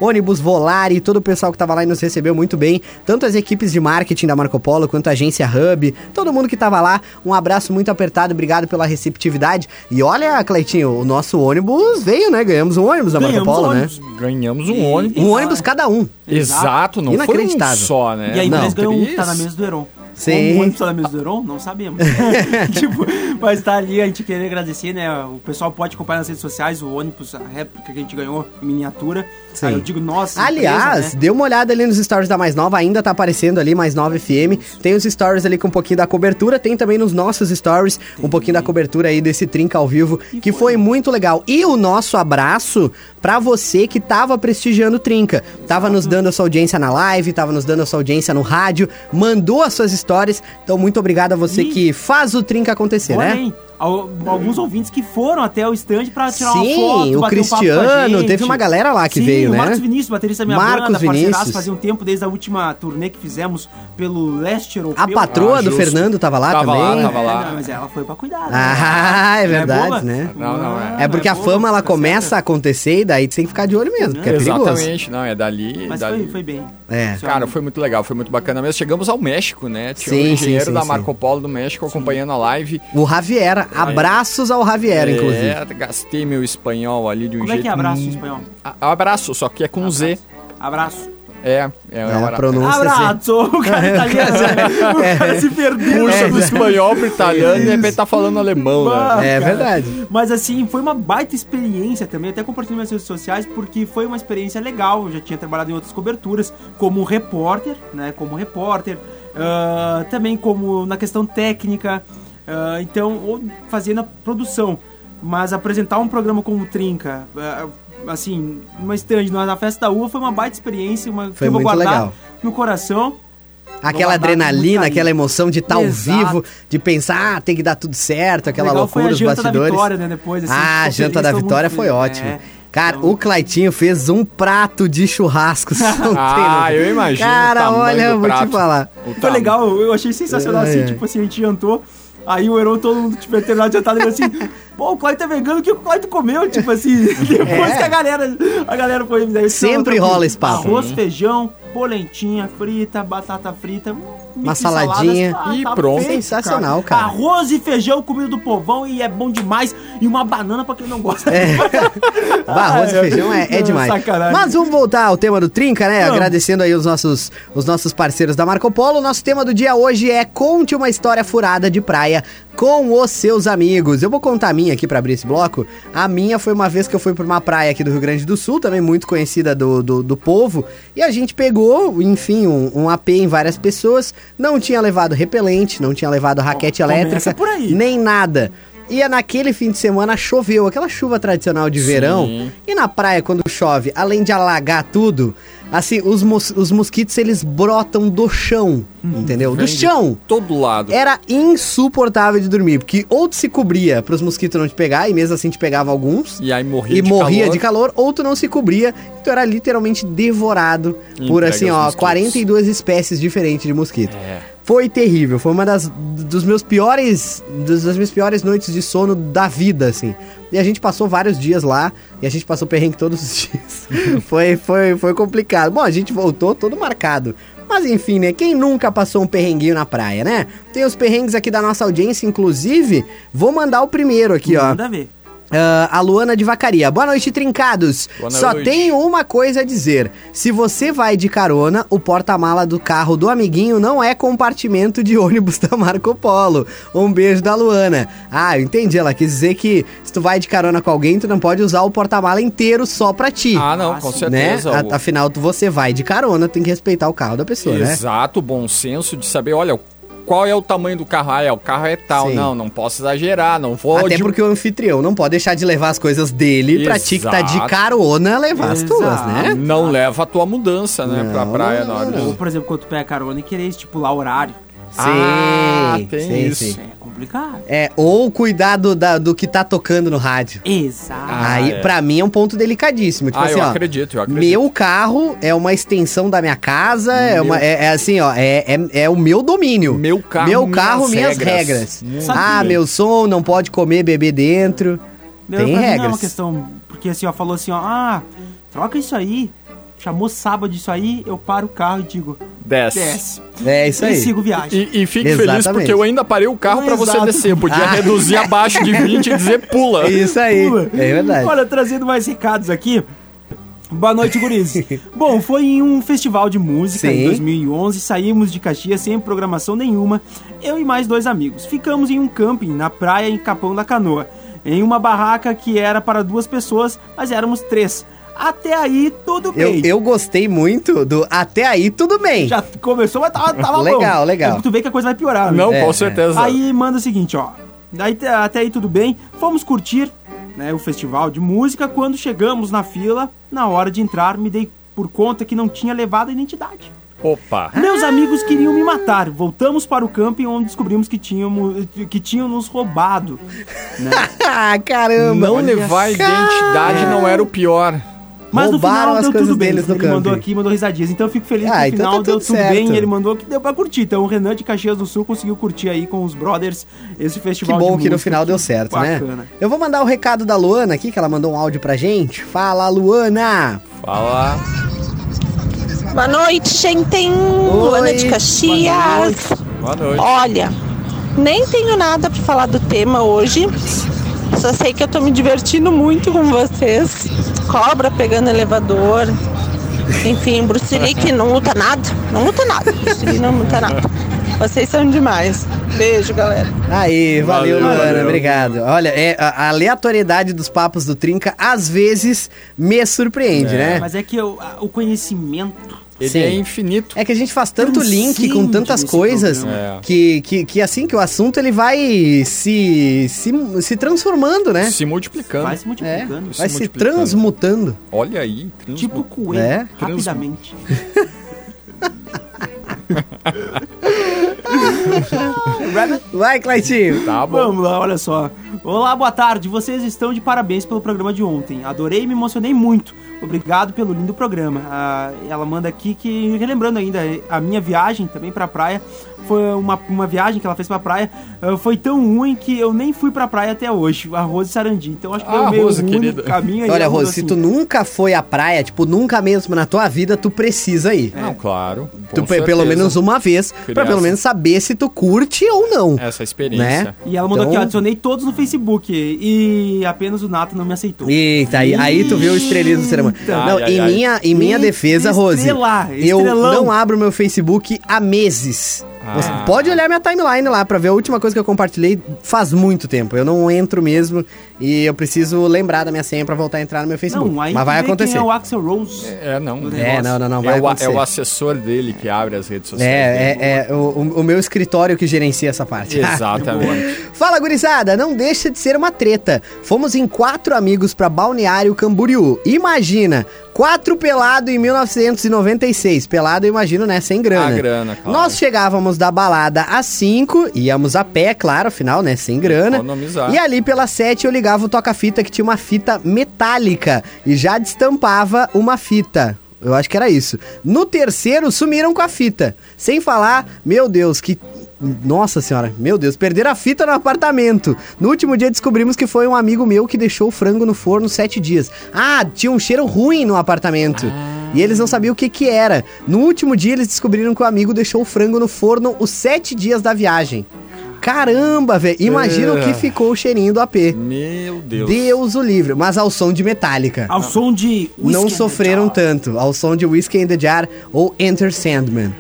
ônibus Volare, todo o pessoal que tava lá e nos recebeu muito bem, tanto as equipes de marketing da Marco Polo quanto a agência Hub, todo mundo que tava lá, um abraço muito apertado, obrigado pela receptividade. E olha, Cleitinho, o nosso ônibus veio, né? Ganhamos um ônibus da Marco Polo,
ônibus.
Ganhamos um ônibus.
né? Um ônibus cada um.
Exato, não foi um só, né?
E a empresa
Não,
ganhou um tá na mesa do Heron.
Sim.
Como mesa do Heron? Não sabemos. tipo, mas tá ali, a gente queria agradecer, né? O pessoal pode acompanhar nas redes sociais o ônibus, a réplica que a gente ganhou em miniatura.
Sim.
Aí eu digo, nossa,
Aliás,
empresa, né?
dê uma olhada ali nos stories da Mais Nova, ainda tá aparecendo ali Mais Nova FM. Tem os stories ali com um pouquinho da cobertura, tem também nos nossos stories um pouquinho da cobertura aí desse Trinca ao vivo, que foi muito legal. E o nosso abraço pra você que tava prestigiando o Trinca. Tava nos dando a sua audiência na live, tava nos dando a sua audiência no rádio, mandou as suas histórias. Então, muito obrigado a você que faz o Trinca acontecer,
Olha
né?
aí, alguns ouvintes que foram até o stand pra tirar uma
Sim,
foto,
o
bater um papo com a
Cristiano,
gente.
teve uma galera lá que
Sim,
veio,
o
né?
Marcos Vinícius, baterista da minha
Marcos
banda, parceiraço,
Vinícius.
fazia um tempo, desde a última turnê que fizemos pelo leste europeu.
A patroa
Ah,
do. Fernando tava lá
Tava
também.
lá, tava
É,
lá.
não, mas ela foi pra cuidar. né?
Ah, é
Não
verdade,
boba?
né?
Não, não, é.
É porque a
boba,
fama ela começa a acontecer e daí tu tem que ficar de olho mesmo, porque é perigoso.
Exatamente, não, é dali.
Mas
dali.
foi, foi bem.
É.
Cara, foi muito legal, foi muito bacana mesmo. Chegamos ao México, né? Tinha
Sim,
um engenheiro
sim, sim,
da
sim.
Marco Polo do México acompanhando a live.
O Javier, abraços ao Javier, inclusive.
É, gastei meu espanhol ali de um
Como é
jeito.
que é abraço em espanhol?
a- Abraço, só que é com Z.
Abraço.
É, é,
É,
um
a pronúncia assim.
Abraço! O cara italiano, né? O cara se perdeu.
Puxa
É,
do
é.
espanhol pro italiano e de repente tá falando alemão,
Bah.
né?
É
cara.
verdade.
Mas assim, foi uma baita experiência também. Até compartilhei nas redes sociais porque foi uma experiência legal. Eu já tinha trabalhado em outras coberturas como repórter, né? Como repórter, ah, também como na questão técnica. Ah, então, ou fazendo a produção. Mas apresentar um programa como Trinca, ah, assim, numa stand na festa da UA foi uma baita experiência, uma que
Foi
eu vou
muito
guardar
legal.
no coração.
Aquela adrenalina, aquela emoção de estar ao
Exato.
vivo, de pensar, ah, tem que dar tudo certo, aquela
Legal
loucura,
foi a
os
janta
bastidores.
da vitória, né? Depois, assim,
ah, a janta
feliz,
da vitória foi ótimo.
É.
Cara,
Então-
o Claitinho fez um prato de churrasco.
Ah, eu imagino.
Cara, olha, vou te
prato.
falar.
O
Foi legal, eu achei sensacional
Ai,
assim,
ai.
tipo assim, a gente jantou, aí o Heron todo mundo tiver terminado de jantar, ele assim, pô, o Clayton é vegano, o que o Clayton comeu? Tipo assim, depois
É.
que a galera, a galera foi... disse,
Sempre
"Não,
rola esse papo."
Arroz, feijão, polentinha frita, batata frita, um
Uma
saladas,
saladinha.
E pronto.
feito,
Sensacional, cara.
Arroz e feijão, comida do povão, e é bom demais, e uma banana pra quem não gosta.
Bah, arroz e
Ah, é.
feijão é, é
Não,
demais.
sacanagem.
Mas vamos voltar ao tema do Trinca, né?
Vamos.
Agradecendo aí os nossos, os nossos parceiros da Marco Polo. Nosso tema do dia hoje é Conte uma história furada de praia com os seus amigos. Eu vou contar a minha aqui pra abrir esse bloco. A minha foi uma vez que eu fui pra uma praia aqui do Rio Grande do Sul, também muito conhecida do, do, do povo. E a gente pegou, enfim, um, um AP em várias pessoas. Não tinha levado repelente, não tinha levado raquete
Começa
elétrica,
por aí.
nem nada. E naquele fim de semana choveu, aquela chuva tradicional de verão. E na praia, quando chove, além de alagar tudo, assim, os, mos- os mosquitos eles brotam do chão, entendeu? Do chão.
Todo lado.
Era insuportável de dormir, porque ou tu se cobria para os mosquitos não te pegar, e mesmo assim te pegava alguns.
E aí morria
E
de
morria
calor.
de calor, ou tu não se cobria, tu era literalmente devorado por
Entregue
assim, ó,
mosquitos.
42 espécies diferentes de mosquito.
É.
Foi terrível, foi uma das dos meus piores das minhas piores noites de sono da vida, assim. E a gente passou vários dias lá, e a gente passou perrengue todos os dias. foi, foi, foi complicado. Bom, a gente voltou todo marcado. Mas enfim, né? Quem nunca passou um perrenguinho na praia, né? Tem os perrengues aqui da nossa audiência, inclusive. Vou mandar o primeiro aqui, ó.
Manda ver.
Ah, a Luana de Vacaria. Boa noite, trincados.
Boa
Só
noite.
tenho uma coisa a dizer. Se você vai de carona, o porta-mala do carro do amiguinho não é compartimento de ônibus da Marco Polo. Um beijo da Luana. Ah, eu entendi. Ela quis dizer que se tu vai de carona com alguém, tu não pode usar o porta-mala inteiro só pra ti.
Ah, não, com
né?
certeza. O-
Afinal, tu, você vai de carona, tem que respeitar o carro da pessoa, né?
Exato, bom senso de saber, olha, qual é o tamanho do carro? Ah, é, o carro é tal.
Sim.
Não, não posso exagerar, não vou
Até
de-
porque o anfitrião não pode deixar de levar as coisas dele pra ti que tá de
Exato.
carona levar as tuas,
Exato.
né?
não leva a tua mudança, né, pra
Não,
praia
não,
na hora
Ou, por exemplo, quando tu pega carona e querer estipular o horário.
Ah,
Sim,
tem
sim,
isso.
sim.
É complicado.
É, ou cuidado da- do que tá tocando no rádio.
Exato.
Ah,
Aí,
é.
pra mim, é um ponto delicadíssimo. Tipo
Ah,
assim,
eu
ó.
acredito, eu acredito.
Meu carro é uma extensão da minha casa, é,
Meu-
uma, é, é assim, ó, é, é, é o meu domínio.
Meu carro,
Meu carro, minhas
minhas
regras.
regras. Muito
Ah, meu som, não pode comer, beber dentro.
Meu,
Tem
pra mim Não é
regras.
uma questão. Porque assim, ó, falou assim, ó, ah, troca isso aí. Chamou sábado isso aí, eu paro o carro e digo,
Desce.
desce.
É isso
E
aí.
sigo viagem.
E, e fique
Exatamente.
feliz porque eu ainda parei o carro pra você descer. Podia
Ah.
reduzir abaixo de 20 e dizer pula.
Isso aí.
Pula.
É verdade.
Olha, trazendo mais recados aqui. Boa noite, guris. Bom, foi em um festival de música
Sim.
em 2011. Saímos de Caxias sem programação nenhuma. Eu e mais dois amigos. Ficamos em um camping na praia em Capão da Canoa. Em uma barraca que era para duas pessoas, mas éramos três. Até aí, tudo
Eu,
bem.
eu gostei muito do até aí, tudo bem.
Já começou, mas tava, tava bom.
Legal, legal.
É tu vê que a coisa vai piorar. né?
Não,
É,
com
é.
certeza.
Aí manda o seguinte, ó. Daí, até aí tudo bem. Fomos curtir né, o festival de música. Quando chegamos na fila, na hora de entrar, me dei por conta que não tinha levado a identidade.
Opa.
Meus amigos queriam me matar. Voltamos para o camping onde descobrimos que, tínhamos, que tinham nos roubado. Né?
ah, caramba.
Não levar a identidade não era o pior.
Mas no
Roubaram
final
as
deu tudo bem.
no
ele mandou
camping.
aqui, mandou risadinhas. Então eu fico feliz
Ah,
que no
então
final
tá
deu
tudo
tudo
certo.
bem ele mandou que deu pra curtir. Então o Renan de Caxias do Sul conseguiu curtir aí com os brothers esse
Que
festival
bom
de
que no final deu certo, né?
Bacana.
Eu vou mandar o recado da Luana aqui, que ela mandou um áudio pra gente. Fala, Luana!
Fala.
Boa noite, gente. Luana de Caxias.
Boa noite.
Olha, nem tenho nada pra falar do tema hoje. Só sei que eu tô me divertindo muito com vocês. Cobra pegando elevador. Enfim, Bruce Lee que não luta nada. Não luta nada. Bruce Lee não luta nada. Vocês são demais. Beijo, galera.
Aí, valeu,
Valeu,
Luana,
valeu.
obrigado. Olha, é, a aleatoriedade dos papos do Trinca às vezes me surpreende, né?
Mas é que o, a- o conhecimento.
Ele
Sim.
é infinito.
É que a gente faz tanto link com tantas coisas.
É.
que, que, que assim que o assunto ele vai se, se, se transformando, né?
Se multiplicando.
Vai se
É,
multiplicando.
vai se
multiplicando.
transmutando.
Olha aí. transmu-
Tipo coelho,
É.
rapidamente.
Vai, Claitinho.
Tá bom.
Vamos lá, olha só. Olá, boa tarde. Vocês estão de parabéns pelo programa de ontem. Adorei e me emocionei muito. Obrigado pelo lindo programa. Ah, ela manda aqui que, relembrando ainda, a minha viagem também pra praia foi uma, uma viagem que ela fez pra praia. ah, foi tão ruim que eu nem fui pra praia até hoje. A Rose Sarandi. Então acho que
Ah,
foi meio
Rose, querida.
caminho aí.
Olha, Rose, se
assim,
tu nunca foi à praia, tipo, nunca mesmo na tua vida, tu precisa ir.
Não, claro.
Tu, pelo menos uma vez, pra
Criança.
pelo menos saber se tu curte ou não.
Essa experiência.
Né?
E ela mandou
Então-
aqui, ó, adicionei todos no Facebook e apenas o Nato não me aceitou.
Eita, aí, aí tu vê o estrelismo do ser humano.
Eita.
Não,
Ai, ai,
em
ai.
minha, em minha
E
defesa, Rose,
estrelar,
eu
estrelão.
não abro meu Facebook há meses. Você pode olhar minha timeline lá pra ver a última coisa que eu compartilhei faz muito tempo. Eu não entro mesmo e eu preciso lembrar da minha senha pra voltar a entrar no meu Facebook.
Não, aí
Mas vai acontecer.
Quem é o Axel Rose.
É, não.
Do
É, não, não, não, vai
É o,
acontecer.
é o assessor dele que abre as redes sociais.
É,
dele.
é, é o, o- o meu escritório que gerencia essa parte.
Exatamente.
Fala, gurizada, não deixa de ser uma treta. Fomos em quatro amigos pra Balneário Camboriú. Imagina, quatro pelado em 1996. Pelado, eu imagino, né, sem grana.
A grana, claro.
Nós chegávamos da balada às 5, íamos a pé, claro, afinal, né, sem grana.
Economizar.
E ali pelas 7 eu ligava o toca-fita que tinha uma fita metálica e já destampava uma fita. Eu acho que era isso. No terceiro, sumiram com a fita. Sem falar, meu Deus, que. Nossa senhora, meu Deus, perderam a fita no apartamento. No último dia descobrimos que foi um amigo meu que deixou o frango no forno sete dias. Ah, tinha um cheiro ruim no apartamento. E eles não sabiam o que que era. No último dia eles descobriram que o amigo deixou o frango no forno os sete dias da viagem. Caramba, velho. Imagina o que
É.
ficou o cheirinho do AP.
Meu Deus.
Deus o livre. Mas ao som de Metallica.
Ao som de.
Não
Whiskey and
sofreram
the Jar.
tanto. Ao som de Whiskey in the Jar ou Enter Sandman.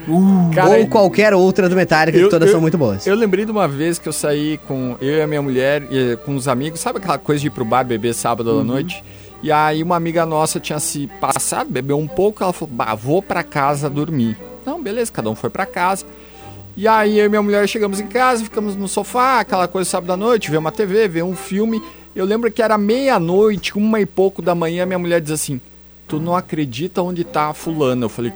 Cara,
ou qualquer outra do Metallica, que todas são muito boas.
Eu lembrei de uma vez que eu saí com eu e a minha mulher, e, com os amigos, sabe aquela coisa de ir pro bar beber sábado
Uhum.
à noite? E aí uma amiga nossa tinha se passado, bebeu um pouco, ela falou, bah, vou pra casa dormir. Não, beleza, cada um foi pra casa. E aí eu e minha mulher chegamos em casa, ficamos no sofá, aquela coisa sábado à noite, ver uma TV, ver um filme. Eu lembro que era meia-noite, uma e pouco da manhã, minha mulher diz assim: Tu não acredita onde tá a fulana? Eu falei,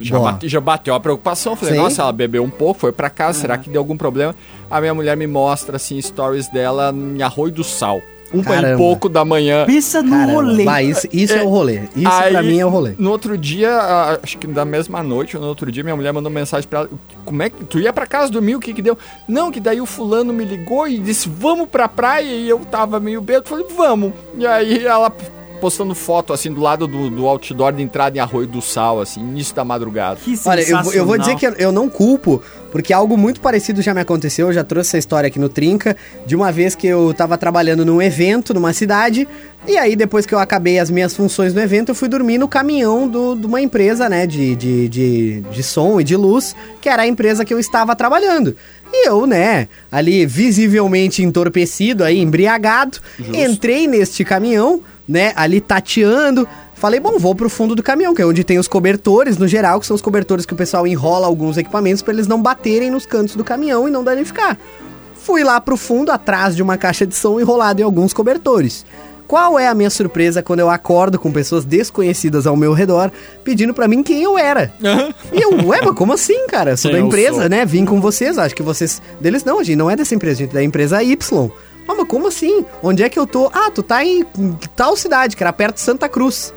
já, bate- já bateu a preocupação. Falei,
Sim.
nossa, ela bebeu um pouco, foi pra casa, será que deu algum problema? A minha mulher me mostra, assim, stories dela em Arroio do Sal. Uma e pouco da manhã.
Pensa no
Caramba,
rolê.
vai, isso, isso é, o rolê. Isso
Aí,
pra mim é o rolê.
No outro dia, acho que da mesma noite, ou no outro dia, minha mulher mandou mensagem pra ela. Como é que tu ia pra casa dormir? O que que deu? Não, que daí o fulano me ligou e disse, vamos pra praia. E eu tava meio bêbado, falei, vamos. E aí ela postando foto, assim, do lado do, do outdoor de entrada em Arroio do Sal, assim, início da madrugada.
Que
Olha, eu, vou- eu vou dizer que eu, eu não culpo, porque algo muito parecido já me aconteceu. Eu já trouxe essa história aqui no Trinca, de uma vez que eu tava trabalhando num evento numa cidade, e aí depois que eu acabei as minhas funções no evento, eu fui dormir no caminhão do- de uma empresa, né, de, de, de, de som e de luz, que era a empresa que eu estava trabalhando. E eu, né, ali visivelmente entorpecido, aí, embriagado, entrei neste caminhão, né, ali tateando. Falei, bom, vou pro fundo do caminhão, que é onde tem os cobertores, no geral, que são os cobertores que o pessoal enrola alguns equipamentos pra eles não baterem nos cantos do caminhão e não danificar. Fui lá pro fundo, atrás de uma caixa de som enrolada em alguns cobertores. Qual é a minha surpresa quando eu acordo com pessoas desconhecidas ao meu redor pedindo pra mim quem eu era? E eu, ué, mas como assim, cara? Sou
Quem
da empresa, né? Vim com vocês, acho que vocês. Deles não, a gente não é dessa empresa, a gente é da empresa Y. Ah, mas como assim? Onde é que eu tô? Ah, tu tá em tal cidade, que era perto de Santa Cruz.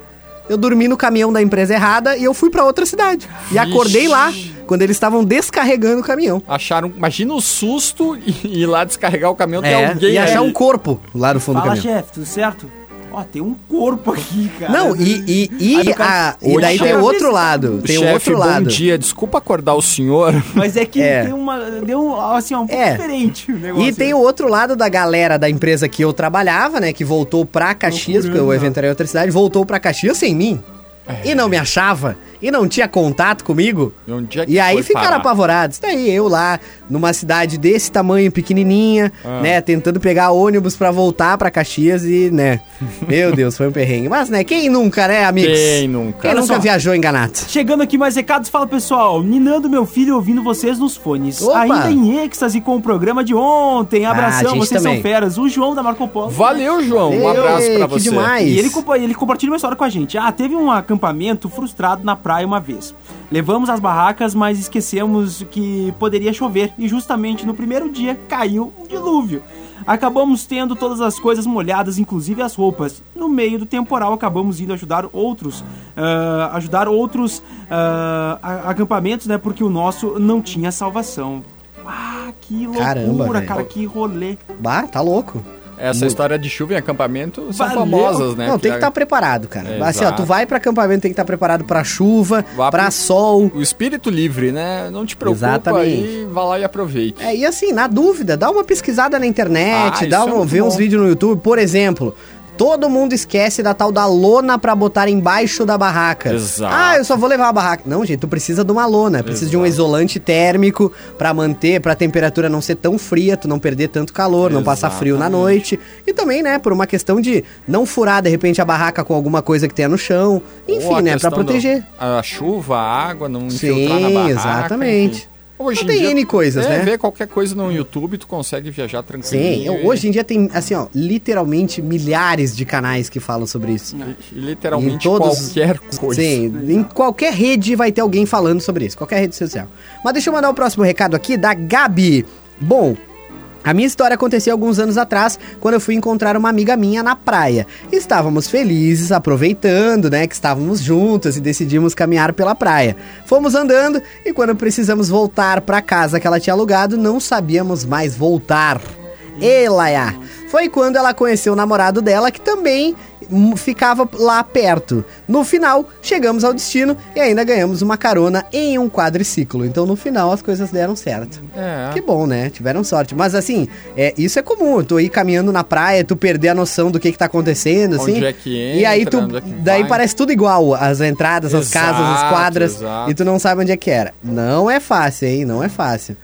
Eu dormi no caminhão da empresa errada e eu fui pra outra cidade. E acordei lá quando eles estavam descarregando o caminhão.
Acharam, imagina o susto e ir lá descarregar o caminhão,
É,
alguém
e achar
ali.
um corpo lá no fundo
Fala,
do caminhão.
chefe, tudo certo? Ó, tem um corpo aqui, cara.
Não, e, e, e,
cara-
a- e daí tem
chefe.
o outro lado. Tem
Chefe,
outro
bom
lado.
dia, desculpa acordar o senhor.
Mas é que
É.
tem uma. Deu um, assim, ó, um pouco
É.
diferente o negócio.
E tem o outro lado da galera da empresa que eu trabalhava, né? Que voltou pra Caxias, porque o
Procurando.
evento era em outra cidade, voltou pra Caxias sem mim. E não me achava, e não tinha contato comigo.
E
aí ficaram
parar?
apavorados. Daí eu lá, numa cidade desse tamanho, pequenininha,
Ah.
né? Tentando pegar ônibus pra voltar pra Caxias e, né? Meu Deus, foi um perrengue. Mas, né? Quem nunca, né, amigos?
Quem nunca?
Quem
Olha
nunca
só.
viajou enganado?
Chegando aqui mais recados, fala pessoal, Ninando meu filho ouvindo vocês nos fones.
Opa!
Ainda em êxtase com o programa de ontem.
Ah,
Abração,
gente
vocês
também.
são feras. O João da Marco Polo.
Valeu, João. Um
Valeu,
abraço pra
que
você.
demais.
E ele, ele compartilha uma história com a gente. Ah, teve um acampamento frustrado na praia uma vez. Levamos as barracas, mas esquecemos que poderia chover. E justamente no primeiro dia caiu um dilúvio. Acabamos tendo todas as coisas molhadas, inclusive as roupas. No meio do temporal, acabamos indo ajudar outros, ah, ajudar outros a- acampamentos, né? Porque o nosso não tinha salvação. Ah, que loucura,
Caramba,
cara, que rolê.
Bah, tá louco.
Essa história de chuva em acampamento são
Valeu.
famosas, né?
Não, tem que estar preparado, cara.
É,
assim, ó, tu vai pra acampamento, tem que estar preparado pra chuva,
pro-
sol.
O espírito livre, né? Não te preocupa
Exatamente.
aí, vá lá e aproveite.
É, e assim, na dúvida, dá uma pesquisada na internet,
Ah,
dá
é
um,
muito
vê uns
bom.
vídeos no YouTube, por exemplo. Todo mundo esquece da tal da lona pra botar embaixo da barraca.
Exato.
Ah, eu só vou levar a barraca. Não, gente, tu precisa de uma lona, precisa de um isolante térmico pra manter, pra temperatura não ser tão fria, tu não perder tanto calor, não passar frio na noite. E também, né, por uma questão de não furar de repente a barraca com alguma coisa que tenha no chão. Enfim,
a
né, pra
questão do-
proteger.
a chuva, a água, não infiltrar na
Sim,
barraca.
exatamente.
enfim. Hoje
Não tem N coisas,
é,
né?
Vê qualquer coisa no YouTube, tu consegue viajar tranquilo.
Sim, hoje em dia tem, assim, ó, literalmente milhares de canais que falam sobre isso.
E literalmente
Em todos-
qualquer coisa.
Sim, em qualquer rede vai ter alguém falando sobre isso, qualquer rede social. Mas deixa eu mandar o próximo recado aqui da Gabi. Bom, a minha história aconteceu alguns anos atrás, quando eu fui encontrar uma amiga minha na praia. Estávamos felizes, aproveitando, né, que estávamos juntas e decidimos caminhar pela praia. Fomos andando e quando precisamos voltar para casa que ela tinha alugado, não sabíamos mais voltar. Elaia. Foi quando ela conheceu o namorado dela, que também hum, ficava lá perto. No final, chegamos ao destino e ainda ganhamos uma carona em um quadriciclo. Então, no final, as coisas deram certo.
É.
Que bom, né? Tiveram sorte. Mas assim, é, isso é comum. Tu ir caminhando na praia, tu perder a noção do que, que tá acontecendo,
Onde
assim.
é que
e aí tu.
entra, onde é
daí parece tudo igual. As entradas, as casas, as quadras.
exato.
E tu não sabe onde é que era. Não é fácil, hein? Não é fácil.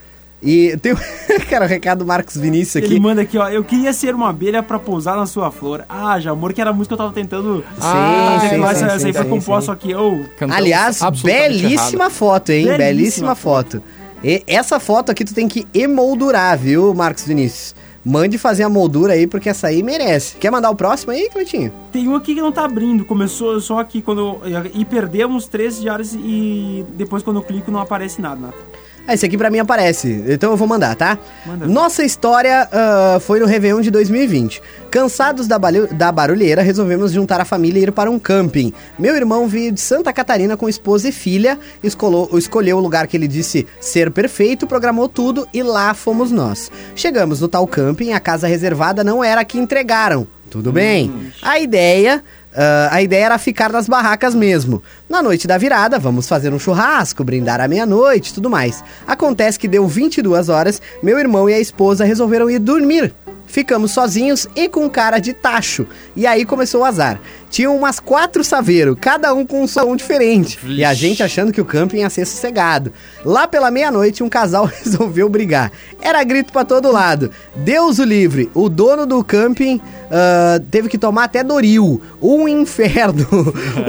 E tem. Cara, o recado do Marcos Vinícius aqui.
Ele manda aqui, ó. Eu queria ser uma abelha pra pousar na sua flor. Ah, já amor, que era a música que eu tava tentando.
Ah,
trazer,
sim,
mas
sim,
essa
sim,
aí foi
sim,
composta,
sim.
só que eu.
Aliás, belíssima
errado.
foto, hein? Belíssima,
Belíssima
foto. E essa foto aqui tu tem que emoldurar, viu, Marcos Vinícius? Mande fazer a moldura aí, porque essa aí merece. Quer mandar o próximo aí, Cleitinho?
Tem um aqui que não tá abrindo. Começou só aqui quando. E perdemos três diários e depois quando eu clico não aparece nada. nada.
Ah, esse aqui pra mim aparece, então eu vou mandar, tá?
Manda.
Nossa história ah, foi no Réveillon de 2020. Cansados da, da barulheira, resolvemos juntar a família e ir para um camping. Meu irmão veio de Santa Catarina com esposa e filha, escolou, escolheu o lugar que ele disse ser perfeito, programou tudo e lá fomos nós. Chegamos no tal camping, a casa reservada não era a que entregaram. Tudo bem. A ideia ah, a ideia era ficar nas barracas mesmo. Na noite da virada, vamos fazer um churrasco, brindar à meia-noite e tudo mais. Acontece que deu 22 horas, meu irmão e a esposa resolveram ir dormir. Ficamos sozinhos e com cara de tacho. E aí começou o azar. Tinham umas quatro saveiros, cada um com um som diferente. E a gente achando que o camping ia ser sossegado. Lá pela meia-noite, um casal resolveu brigar. Era grito pra todo lado. Deus o livre. O dono do camping ah, teve que tomar até Doril. Um inferno.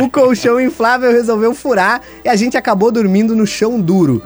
o colchão inflável resolveu furar e a gente acabou dormindo no chão duro.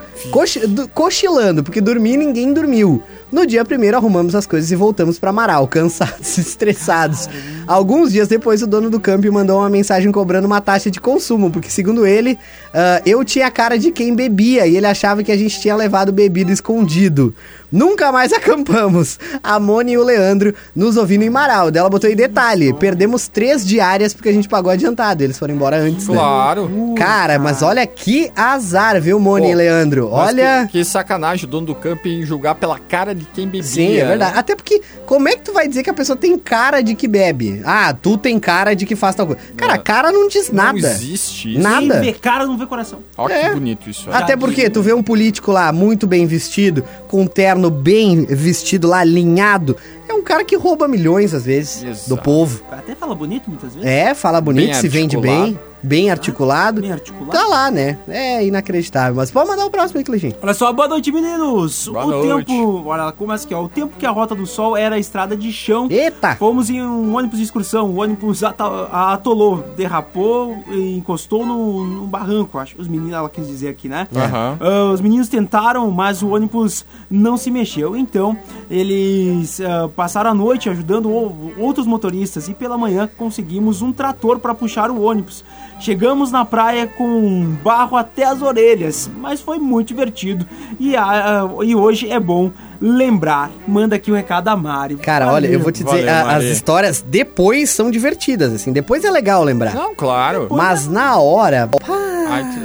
Do- cochilando, porque dormir ninguém dormiu. No dia primeiro arrumamos as coisas e voltamos pra Amaral, cansados estressados. Alguns dias depois, o dono do camping mandou uma mensagem cobrando uma taxa de consumo, porque segundo ele, ah, eu tinha a cara de quem bebia e ele achava que a gente tinha levado bebida escondido. Nunca mais acampamos. A Moni e o Leandro nos ouvindo em Amaral. Dela botou em detalhe: perdemos três diárias porque a gente pagou adiantado. Eles foram embora antes, né?
Claro.
Cara, mas olha que azar, viu, Moni
Pô,
e Leandro? Olha.
Que, que sacanagem o dono do camping julgar pela cara de quem bebia.
Sim, é verdade.
né?
Até porque, como é que tu vai dizer que a pessoa tem cara de que bebe? Ah, tu tem cara de que faz tal coisa. Cara,
Não.
cara não diz
Não
nada.
existe isso.
Nada.
Quem vê cara não vê coração.
Olha
É.
que bonito isso. aí.
Até porque tu vê um político lá muito bem vestido, com um terno bem vestido lá, alinhado. É um cara que rouba milhões, às vezes,
Exato.
do povo.
Até fala bonito muitas vezes.
É, fala bonito,
Bem
se vende bem, bem articulado.
Bem articulado.
Tá lá, né? É inacreditável. Mas pode mandar o próximo aí, Cleitinho.
Olha só, boa noite, meninos.
Boa
o
noite.
tempo, olha, começa aqui, ó. O tempo que a Rota do Sol era a estrada de chão.
Eita!
Fomos em um ônibus de excursão. O ônibus atolou, derrapou e encostou no, no barranco, acho. Os meninos, ela quis dizer aqui, né?
Aham.
Ah, os meninos tentaram, mas o ônibus não se mexeu. Então, eles ah, passaram a noite ajudando outros motoristas e pela manhã conseguimos um trator para puxar o ônibus. Chegamos na praia com barro até as orelhas, mas foi muito divertido. E, ah, ah, e hoje é bom lembrar. Manda aqui o recado da Mari.
Cara, olha, eu vou te dizer,
Valeu,
a- as histórias depois são divertidas, assim. Depois é legal lembrar.
Não, claro.
Mas na hora,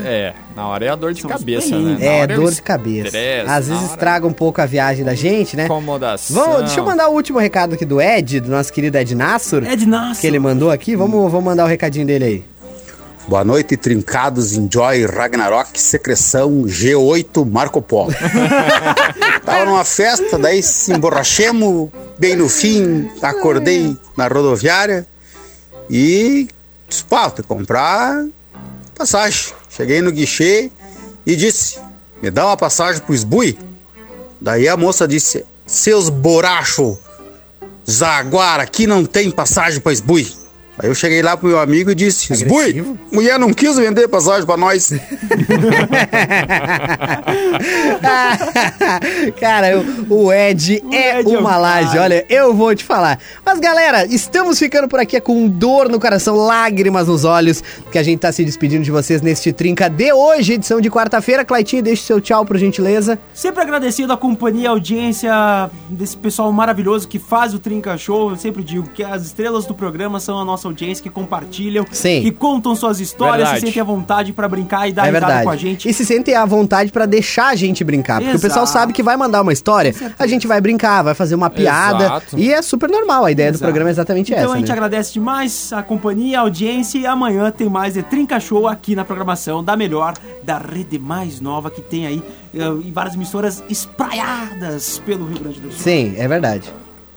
é, na hora é a dor de cabeça, né? Na
é
hora
dor de cabeça.
estresse,
Às vezes
hora
estraga um pouco a viagem da gente, né?
Incomodação.
Vamos, deixa eu mandar o último recado aqui do Ed, do nosso querido Ed Nassur.
Ed Nassur.
Que ele mandou aqui. Vamos, vamos mandar o recadinho dele aí.
Boa noite, trincados, Enjoy, Ragnarok, Secreção, G8, Marco Polo. Tava numa festa, daí se emborrachemos, bem no fim, acordei na rodoviária E disse, pá, comprar passagem. Cheguei no guichê e disse, me dá uma passagem pro Esbui. Daí a moça disse, seus borracho, Zaguara, aqui não tem passagem pra Esbui. Aí eu cheguei lá pro meu amigo e disse, Esbui, mulher não quis vender passagem pra nós.
Cara, o, o Ed é
Ed é
uma
um
laje, olha, eu vou te falar. Mas galera, estamos ficando por aqui com dor no coração, lágrimas nos olhos, porque a gente tá se despedindo de vocês neste Trinca de hoje, edição de quarta-feira. Claitinho, deixa o seu tchau, por gentileza.
Sempre agradecido a companhia, a audiência desse pessoal maravilhoso que faz o Trinca Show. Eu sempre digo que as estrelas do programa são a nossa audiência que compartilham,
Sim.
que contam suas histórias,
Verdade.
se sentem à vontade pra brincar e dar
é
risada
verdade.
com a gente.
E se sentem à vontade pra deixar a gente brincar. Porque o
Exato.
pessoal sabe que vai mandar uma história, a gente vai brincar, vai fazer uma piada.
Exato.
E é super normal, a ideia do
Exato.
programa é exatamente
Então
essa.
a gente
né?
agradece demais a companhia, a audiência e amanhã tem mais de Trinca Show aqui na programação da melhor, da rede mais nova que tem aí eh, em várias emissoras espraiadas pelo Rio Grande do Sul.
Sim, é verdade.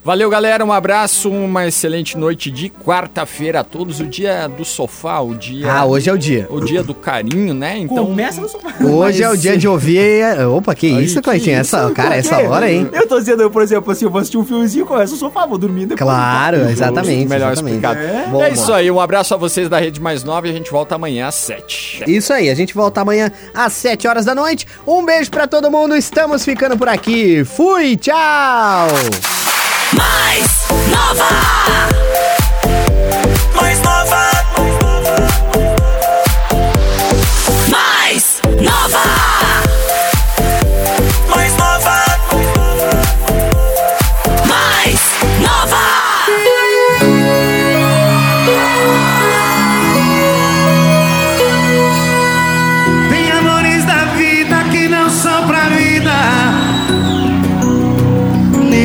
Valeu, galera. Um abraço, uma excelente noite de quarta-feira a todos. O dia do sofá, o dia.
Ah, hoje é o dia.
O dia do carinho, né? Então.
Começa no sofá.
Hoje é o
Mas-
dia de ouvir. Opa, que
Ai,
isso, Cleitinho? Essa, cara, essa hora, hein?
Eu tô dizendo, por exemplo, assim, eu vou assistir um filmezinho, começa o sofá, vou dormir depois.
Claro, exatamente.
Melhor
exatamente.
explicado.
É?
É,
Bom,
isso aí. Um abraço a vocês da Rede Mais Nova e a gente volta amanhã às 7.
Isso aí, a gente volta amanhã às 7 horas da noite. Um beijo pra todo mundo, estamos ficando por aqui. Fui, tchau!
Mais nova. Mais nova. Mais nova. Mais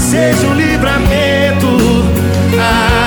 Seja um livramento. Apesar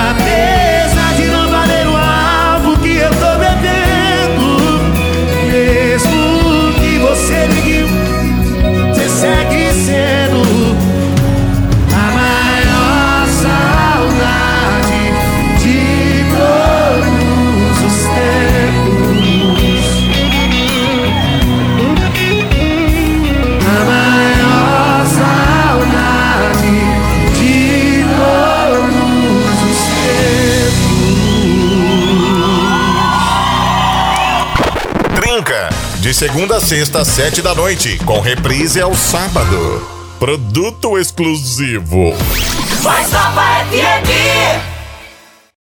De
segunda a sexta, às sete da noite, com reprise ao sábado.
Produto exclusivo.
Nova FM.